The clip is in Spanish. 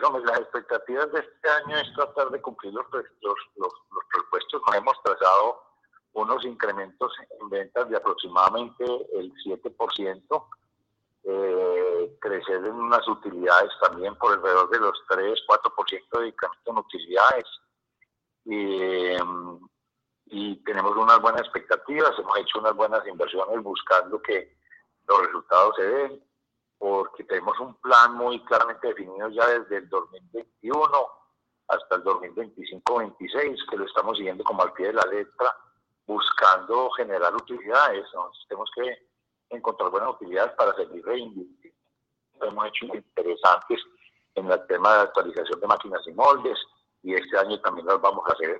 Las expectativas de este año es tratar de cumplir los, los, los, los presupuestos. Nos hemos trazado unos incrementos en ventas de aproximadamente el 7%, eh, crecer en unas utilidades también por alrededor de los 3-4% de incremento en utilidades. Y tenemos unas buenas expectativas, hemos hecho unas buenas inversiones buscando que los resultados se den, porque tenemos un plan muy claramente definido ya desde el 2021 hasta el 2025-26, que lo estamos siguiendo como al pie de la letra, buscando generar utilidades. tenemos que encontrar buenas utilidades para seguir reinvirtiendo. Hemos hecho interesantes en el tema de actualización de máquinas y moldes y este año también las vamos a hacer.